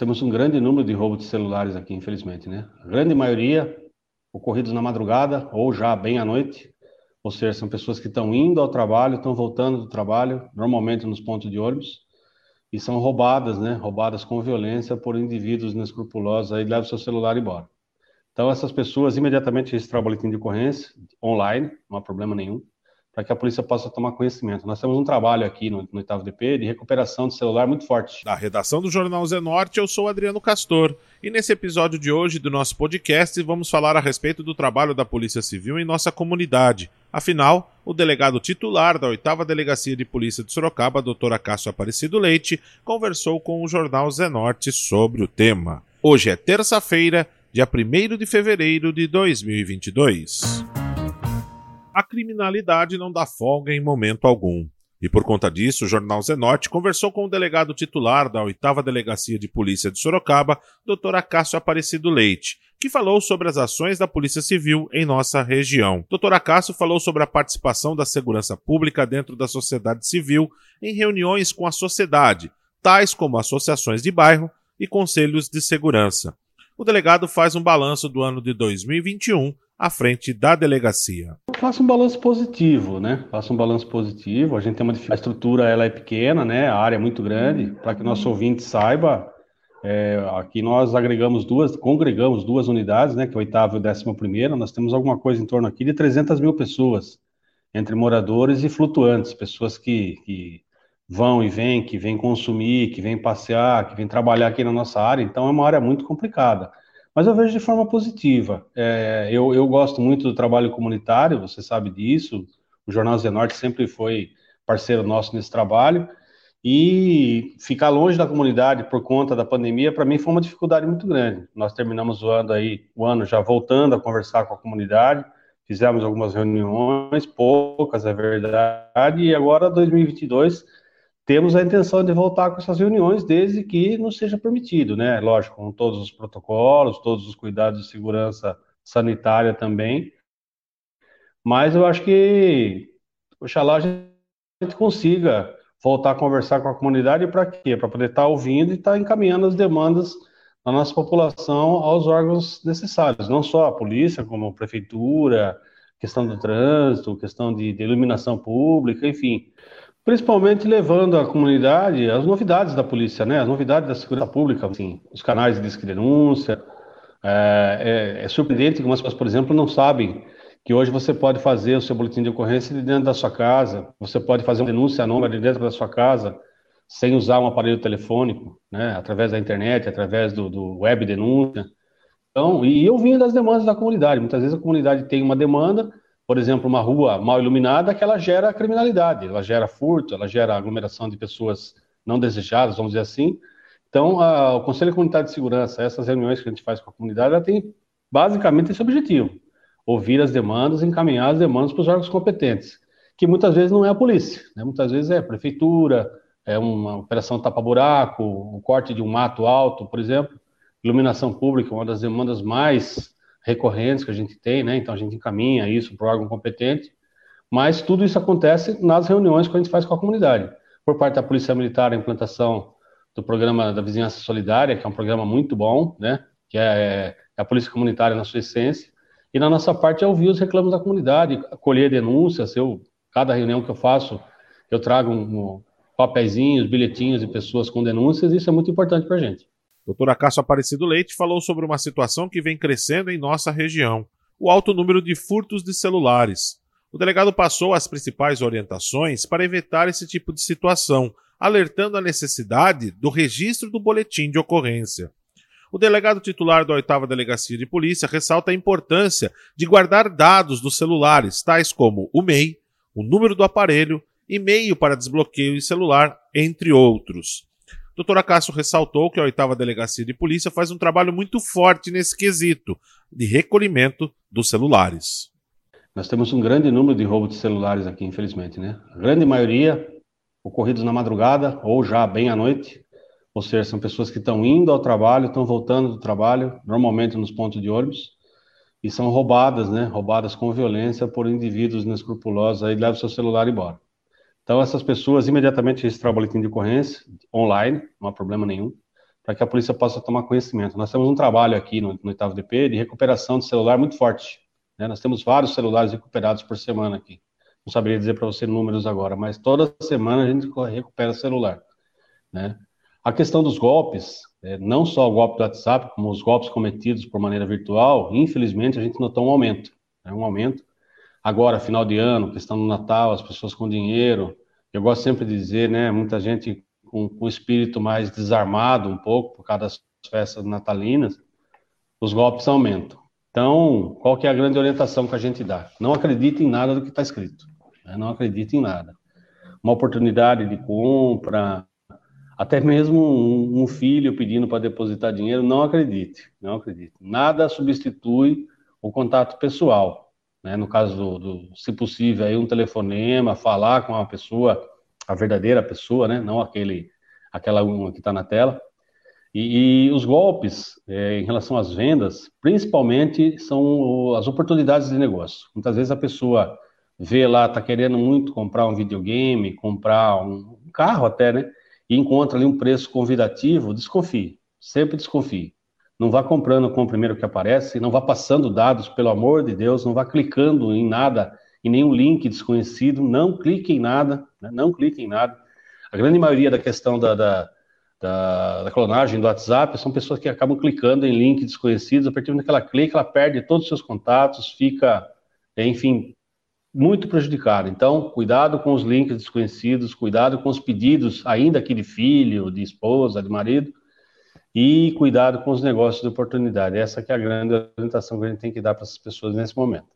temos um grande número de roubos de celulares aqui, infelizmente, né? A grande maioria ocorridos na madrugada ou já bem à noite, ou seja, são pessoas que estão indo ao trabalho, estão voltando do trabalho, normalmente nos pontos de ônibus, e são roubadas, né? Roubadas com violência por indivíduos inescrupulosos aí levam seu celular embora. Então essas pessoas imediatamente registram o boletim de ocorrência online, não há problema nenhum para que a polícia possa tomar conhecimento. Nós temos um trabalho aqui no, no 8 DP de recuperação de celular muito forte. Da redação do Jornal Zenorte, eu sou Adriano Castor. E nesse episódio de hoje do nosso podcast, vamos falar a respeito do trabalho da Polícia Civil em nossa comunidade. Afinal, o delegado titular da 8 Delegacia de Polícia de Sorocaba, doutora Cássio Aparecido Leite, conversou com o Jornal Zenorte sobre o tema. Hoje é terça-feira, dia 1 de fevereiro de 2022 a criminalidade não dá folga em momento algum. E por conta disso, o jornal Zenote conversou com o delegado titular da 8 Delegacia de Polícia de Sorocaba, Dr. Cássio Aparecido Leite, que falou sobre as ações da Polícia Civil em nossa região. Dr. Cássio falou sobre a participação da segurança pública dentro da sociedade civil em reuniões com a sociedade, tais como associações de bairro e conselhos de segurança. O delegado faz um balanço do ano de 2021 à frente da delegacia. Faça um balanço positivo, né? Faça um balanço positivo. A gente tem uma a estrutura ela é pequena, né? A área é muito grande. Para que nosso ouvinte saiba, é, aqui nós agregamos duas, congregamos duas unidades, né? Que é oitavo e o décimo primeiro. Nós temos alguma coisa em torno aqui de 300 mil pessoas, entre moradores e flutuantes, pessoas que, que vão e vêm, que vêm consumir, que vêm passear, que vêm trabalhar aqui na nossa área. Então é uma área muito complicada. Mas eu vejo de forma positiva. É, eu, eu gosto muito do trabalho comunitário, você sabe disso. O Jornal Zenorte sempre foi parceiro nosso nesse trabalho. E ficar longe da comunidade por conta da pandemia, para mim, foi uma dificuldade muito grande. Nós terminamos o ano, aí, o ano já voltando a conversar com a comunidade, fizemos algumas reuniões, poucas, é verdade, e agora, 2022, temos a intenção de voltar com essas reuniões, desde que não seja permitido, né? Lógico, com todos os protocolos, todos os cuidados de segurança sanitária também. Mas eu acho que, oxalá, a gente consiga voltar a conversar com a comunidade para quê? Para poder estar tá ouvindo e estar tá encaminhando as demandas da nossa população aos órgãos necessários, não só a polícia, como a prefeitura, questão do trânsito, questão de, de iluminação pública, enfim principalmente levando à comunidade as novidades da polícia, né? As novidades da segurança pública, assim, os canais de disque denúncia. É, é, é, surpreendente que algumas pessoas, por exemplo, não sabem que hoje você pode fazer o seu boletim de ocorrência de dentro da sua casa, você pode fazer uma denúncia anônima de dentro da sua casa, sem usar um aparelho telefônico, né? Através da internet, através do, do web denúncia. Então, e eu vim das demandas da comunidade. Muitas vezes a comunidade tem uma demanda, por exemplo, uma rua mal iluminada, que ela gera criminalidade, ela gera furto, ela gera aglomeração de pessoas não desejadas, vamos dizer assim. Então, a, o Conselho Comunitário de Segurança, essas reuniões que a gente faz com a comunidade, ela tem basicamente esse objetivo: ouvir as demandas, encaminhar as demandas para os órgãos competentes, que muitas vezes não é a polícia, né? muitas vezes é a prefeitura, é uma operação tapa-buraco, o corte de um mato alto, por exemplo, iluminação pública, uma das demandas mais recorrentes que a gente tem, né? Então a gente encaminha isso para o órgão competente, mas tudo isso acontece nas reuniões que a gente faz com a comunidade. Por parte da Polícia Militar, a implantação do programa da Vizinhança Solidária, que é um programa muito bom, né? Que é, é a Polícia Comunitária na sua essência. E na nossa parte é ouvir os reclamos da comunidade, acolher denúncias. Eu, cada reunião que eu faço, eu trago um, um bilhetinhos de pessoas com denúncias, e isso é muito importante para a gente. Doutora Cássio Aparecido Leite falou sobre uma situação que vem crescendo em nossa região: o alto número de furtos de celulares. O delegado passou as principais orientações para evitar esse tipo de situação, alertando a necessidade do registro do boletim de ocorrência. O delegado titular da 8 Delegacia de Polícia ressalta a importância de guardar dados dos celulares, tais como o MEI, o número do aparelho, e-mail para desbloqueio de celular, entre outros. Doutora Cássio ressaltou que a oitava delegacia de polícia faz um trabalho muito forte nesse quesito de recolhimento dos celulares. Nós temos um grande número de roubos de celulares aqui, infelizmente, né? A grande maioria ocorridos na madrugada ou já bem à noite, ou seja, são pessoas que estão indo ao trabalho, estão voltando do trabalho, normalmente nos pontos de ônibus, e são roubadas, né? Roubadas com violência por indivíduos inescrupulosos, aí levam seu celular embora. Então, essas pessoas imediatamente registram o boletim de ocorrência online, não há problema nenhum, para que a polícia possa tomar conhecimento. Nós temos um trabalho aqui no, no oitavo DP de recuperação de celular muito forte. Né? Nós temos vários celulares recuperados por semana aqui. Não saberia dizer para você números agora, mas toda semana a gente recupera celular. Né? A questão dos golpes, é, não só o golpe do WhatsApp, como os golpes cometidos por maneira virtual, infelizmente a gente notou um aumento. Né? Um aumento. Agora, final de ano, questão do Natal, as pessoas com dinheiro. Eu gosto sempre de dizer, né? Muita gente com, com espírito mais desarmado um pouco por causa das festas natalinas, os golpes aumentam. Então, qual que é a grande orientação que a gente dá? Não acredite em nada do que está escrito. Né? Não acredite em nada. Uma oportunidade de compra, até mesmo um, um filho pedindo para depositar dinheiro, não acredite. Não acredite. Nada substitui o contato pessoal. Né? No caso do, do, se possível, aí um telefonema, falar com a pessoa a verdadeira pessoa, né? Não aquele, aquela uma que está na tela. E, e os golpes é, em relação às vendas, principalmente, são as oportunidades de negócio. Muitas vezes a pessoa vê lá, está querendo muito comprar um videogame, comprar um carro até, né? E encontra ali um preço convidativo, desconfie. Sempre desconfie. Não vá comprando com o primeiro que aparece, não vá passando dados, pelo amor de Deus, não vá clicando em nada em nenhum link desconhecido, não clique em nada, né? não clique em nada. A grande maioria da questão da, da, da, da, clonagem do WhatsApp são pessoas que acabam clicando em links desconhecidos, a partir do momento que ela clica, ela perde todos os seus contatos, fica, enfim, muito prejudicada. Então, cuidado com os links desconhecidos, cuidado com os pedidos, ainda aqui de filho, de esposa, de marido, e cuidado com os negócios de oportunidade. Essa que é a grande orientação que a gente tem que dar para essas pessoas nesse momento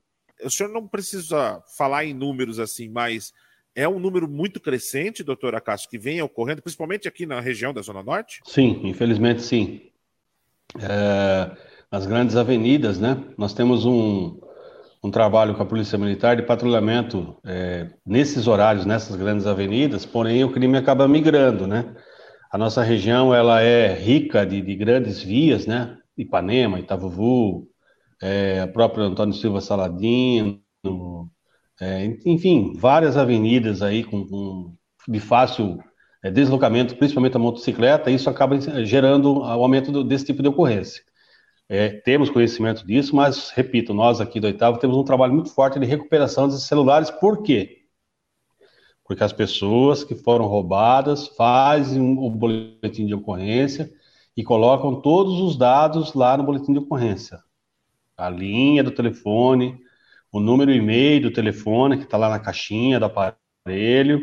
o senhor não precisa falar em números assim, mas é um número muito crescente, doutora Castro, que vem ocorrendo, principalmente aqui na região da Zona Norte? Sim, infelizmente sim. É, nas grandes avenidas, né? Nós temos um, um trabalho com a Polícia Militar de patrulhamento é, nesses horários, nessas grandes avenidas, porém o crime acaba migrando, né? A nossa região ela é rica de, de grandes vias, né? Ipanema, Itavuvu, é, a própria Antônio Silva Saladino, é, enfim, várias avenidas aí com, com de fácil é, deslocamento, principalmente a motocicleta, e isso acaba gerando o aumento do, desse tipo de ocorrência. É, temos conhecimento disso, mas, repito, nós aqui do Oitavo temos um trabalho muito forte de recuperação desses celulares, por quê? Porque as pessoas que foram roubadas fazem o boletim de ocorrência e colocam todos os dados lá no boletim de ocorrência a linha do telefone, o número e mail do telefone que está lá na caixinha do aparelho,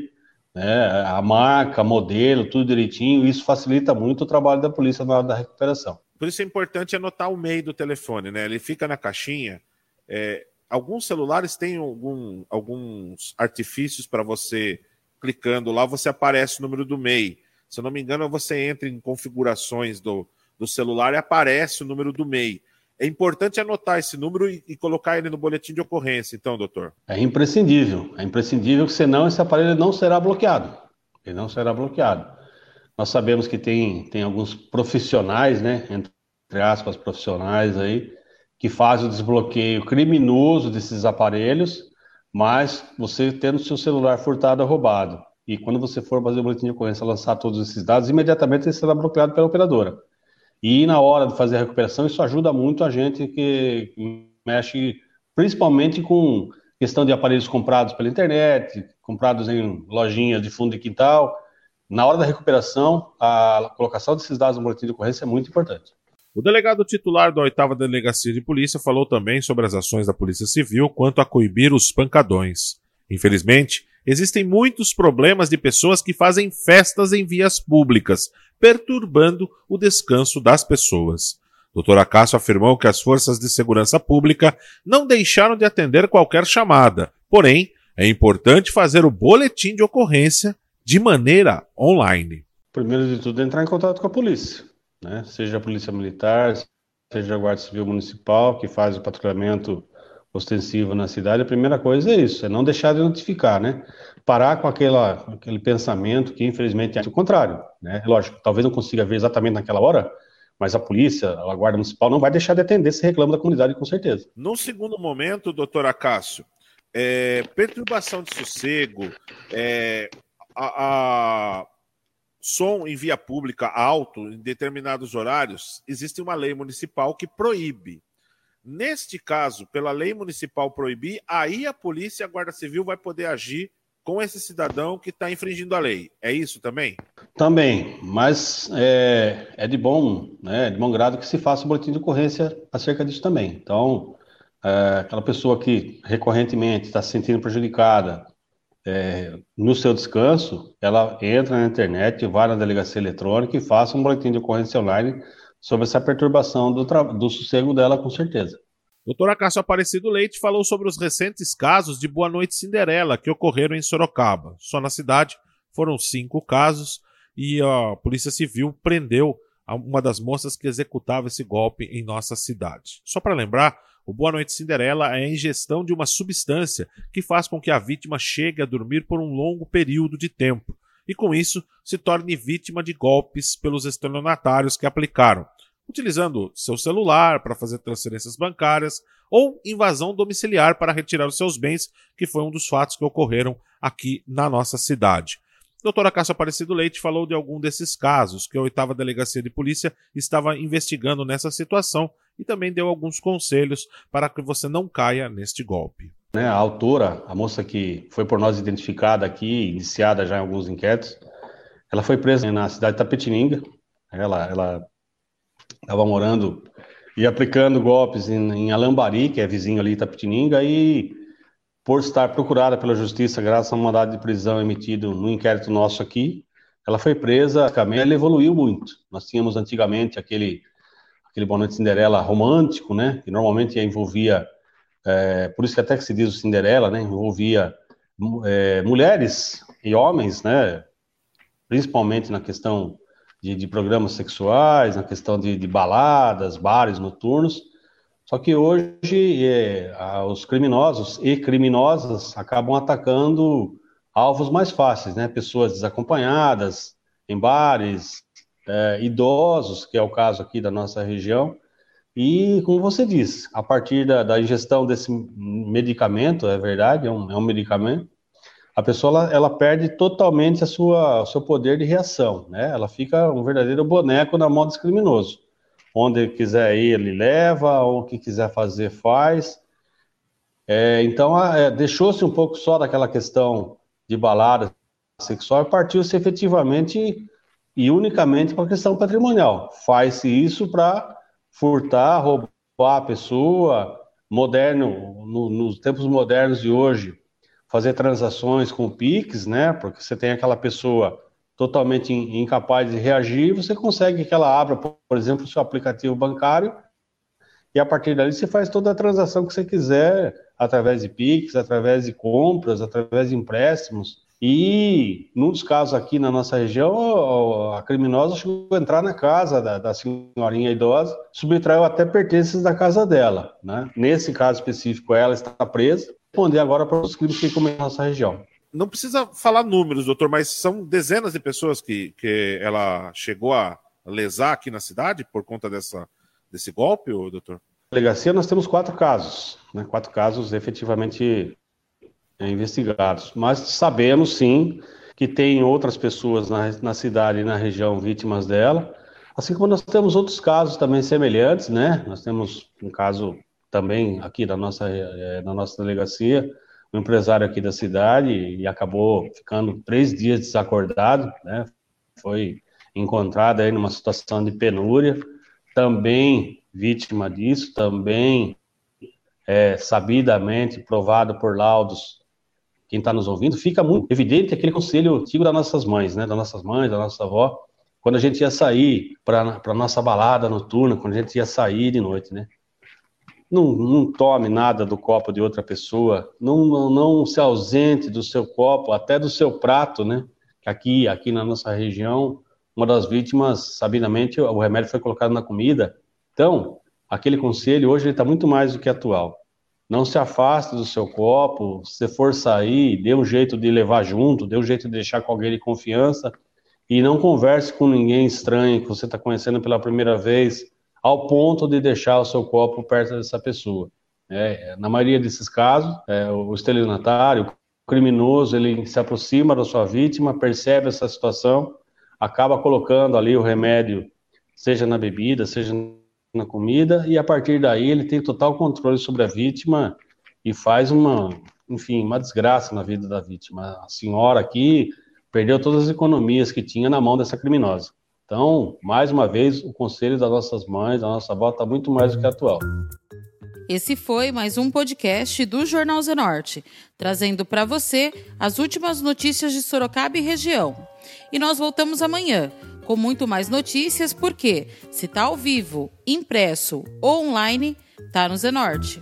né, a marca, modelo, tudo direitinho. Isso facilita muito o trabalho da polícia na hora da recuperação. Por isso é importante anotar o meio do telefone, né? Ele fica na caixinha. É, alguns celulares têm algum, alguns artifícios para você clicando lá, você aparece o número do MEI. Se eu não me engano, você entra em configurações do, do celular e aparece o número do MEI. É importante anotar esse número e, e, colocar ele no boletim de ocorrência, então, doutor. É imprescindível. É imprescindível senão esse aparelho não será bloqueado. Ele não será bloqueado. Nós sabemos que tem, tem alguns profissionais, né? Entre aspas, profissionais aí, que fazem o desbloqueio criminoso desses aparelhos, mas você tendo seu celular furtado ou roubado. E quando você for fazer o boletim de ocorrência, lançar todos esses dados, imediatamente ele será bloqueado pela operadora. E na hora de fazer a recuperação, isso ajuda muito a gente que mexe principalmente com questão de aparelhos comprados pela internet, comprados em lojinhas de fundo de quintal. Na hora da recuperação, a colocação desses dados no boletim de ocorrência é muito importante. O delegado titular da 8 Delegacia de Polícia falou também sobre as ações da Polícia Civil quanto a coibir os pancadões. Infelizmente, existem muitos problemas de pessoas que fazem festas em vias públicas, perturbando o descanso das pessoas. Dr. Acácio afirmou que as forças de segurança pública não deixaram de atender qualquer chamada, porém, é importante fazer o boletim de ocorrência de maneira online. Primeiro de tudo, entrar em contato com a polícia, né? seja a Polícia Militar, seja a Guarda Civil Municipal, que faz o patrulhamento ostensivo na cidade, a primeira coisa é isso, é não deixar de notificar, né? Parar com aquela, aquele pensamento que, infelizmente, é o contrário, né? Lógico, talvez não consiga ver exatamente naquela hora, mas a polícia, a guarda municipal não vai deixar de atender esse reclamo da comunidade, com certeza. No segundo momento, doutor Acácio, é, perturbação de sossego, é, a, a, som em via pública alto em determinados horários, existe uma lei municipal que proíbe. Neste caso, pela lei municipal proibir, aí a polícia, a Guarda Civil vai poder agir com esse cidadão que está infringindo a lei. É isso também? Também, mas é, é, de bom, né, de bom grado que se faça um boletim de ocorrência acerca disso também. Então, é, aquela pessoa que recorrentemente está se sentindo prejudicada é, no seu descanso, ela entra na internet, vai na delegacia eletrônica e faça um boletim de ocorrência online sobre essa perturbação do, do sossego dela, com certeza. Doutora Cássio Aparecido Leite falou sobre os recentes casos de Boa Noite Cinderela que ocorreram em Sorocaba. Só na cidade foram cinco casos e a Polícia Civil prendeu uma das moças que executava esse golpe em nossa cidade. Só para lembrar, o Boa Noite Cinderela é a ingestão de uma substância que faz com que a vítima chegue a dormir por um longo período de tempo e, com isso, se torne vítima de golpes pelos estelionatários que aplicaram, utilizando seu celular para fazer transferências bancárias ou invasão domiciliar para retirar os seus bens, que foi um dos fatos que ocorreram aqui na nossa cidade. Doutora Cássia Aparecido Leite falou de algum desses casos que a oitava delegacia de polícia estava investigando nessa situação e também deu alguns conselhos para que você não caia neste golpe. Né, a autora, a moça que foi por nós identificada aqui, iniciada já em alguns inquéritos, ela foi presa na cidade de Tapetininga. Ela estava morando e aplicando golpes em, em Alambari, que é vizinho ali de Tapetininga, e por estar procurada pela justiça graças a um mandado de prisão emitido no inquérito nosso aqui, ela foi presa, ela evoluiu muito. Nós tínhamos antigamente aquele aquele Boa Noite Cinderela romântico, né, que normalmente envolvia é, por isso que até que se diz o Cinderela, né, envolvia é, mulheres e homens, né, principalmente na questão de, de programas sexuais, na questão de, de, baladas, bares noturnos. Só que hoje é, os criminosos e criminosas acabam atacando alvos mais fáceis, né, pessoas desacompanhadas em bares, é, idosos, que é o caso aqui da nossa região, e, como você disse, a partir da, da ingestão desse medicamento, é verdade, é um, é um medicamento, a pessoa ela, ela, perde totalmente a sua, o seu poder de reação, né? Ela fica um verdadeiro boneco na mão dos criminosos. Onde quiser ir, ele leva, ou o que quiser fazer, faz. É, então, é, deixou-se um pouco só daquela questão de balada sexual e partiu-se efetivamente e unicamente para a questão patrimonial. Faz-se isso para furtar, roubar a pessoa, moderno, no, nos tempos modernos de hoje, fazer transações com Pix, né? Porque você tem aquela pessoa totalmente incapaz de reagir, você consegue que ela abra, por exemplo, seu aplicativo bancário e a partir dali você faz toda a transação que você quiser através de Pix, através de compras, através de empréstimos. E, num dos casos aqui na nossa região, a criminosa chegou a entrar na casa da, da senhorinha idosa, subtraiu até pertences da casa dela. Né? Nesse caso específico, ela está presa, responder agora para os crimes que cometem na nossa região. Não precisa falar números, doutor, mas são dezenas de pessoas que, que ela chegou a lesar aqui na cidade por conta dessa, desse golpe, doutor? Na delegacia nós temos quatro casos, né? quatro casos efetivamente é, investigados. Mas sabemos sim que tem outras pessoas na, na cidade e na região vítimas dela, assim como nós temos outros casos também semelhantes, né? Nós temos um caso também aqui da nossa, é, na nossa delegacia, um empresário aqui da cidade e acabou ficando três dias desacordado, né? Foi encontrado aí numa situação de penúria, também vítima disso, também é, sabidamente provado por laudos quem está nos ouvindo, fica muito evidente aquele conselho antigo das nossas mães, né? Das nossas mães, da nossa avó, quando a gente ia sair para a nossa balada noturna, quando a gente ia sair de noite, né? Não, não tome nada do copo de outra pessoa, não, não, não se ausente do seu copo, até do seu prato, né? Aqui, aqui na nossa região, uma das vítimas, sabidamente, o remédio foi colocado na comida. Então, aquele conselho hoje está muito mais do que atual. Não se afaste do seu copo. Se for sair, dê um jeito de levar junto, dê um jeito de deixar com alguém de confiança. E não converse com ninguém estranho que você está conhecendo pela primeira vez, ao ponto de deixar o seu copo perto dessa pessoa. É, na maioria desses casos, é, o estelionatário, o criminoso, ele se aproxima da sua vítima, percebe essa situação, acaba colocando ali o remédio, seja na bebida, seja na comida, e a partir daí ele tem total controle sobre a vítima e faz uma, enfim, uma desgraça na vida da vítima. A senhora aqui perdeu todas as economias que tinha na mão dessa criminosa. Então, mais uma vez, o conselho das nossas mães, da nossa avó, está muito mais do que atual. Esse foi mais um podcast do Jornal Zenorte, trazendo para você as últimas notícias de Sorocaba e região. E nós voltamos amanhã com muito mais notícias, porque se está ao vivo, impresso ou online, tá no Zenorte.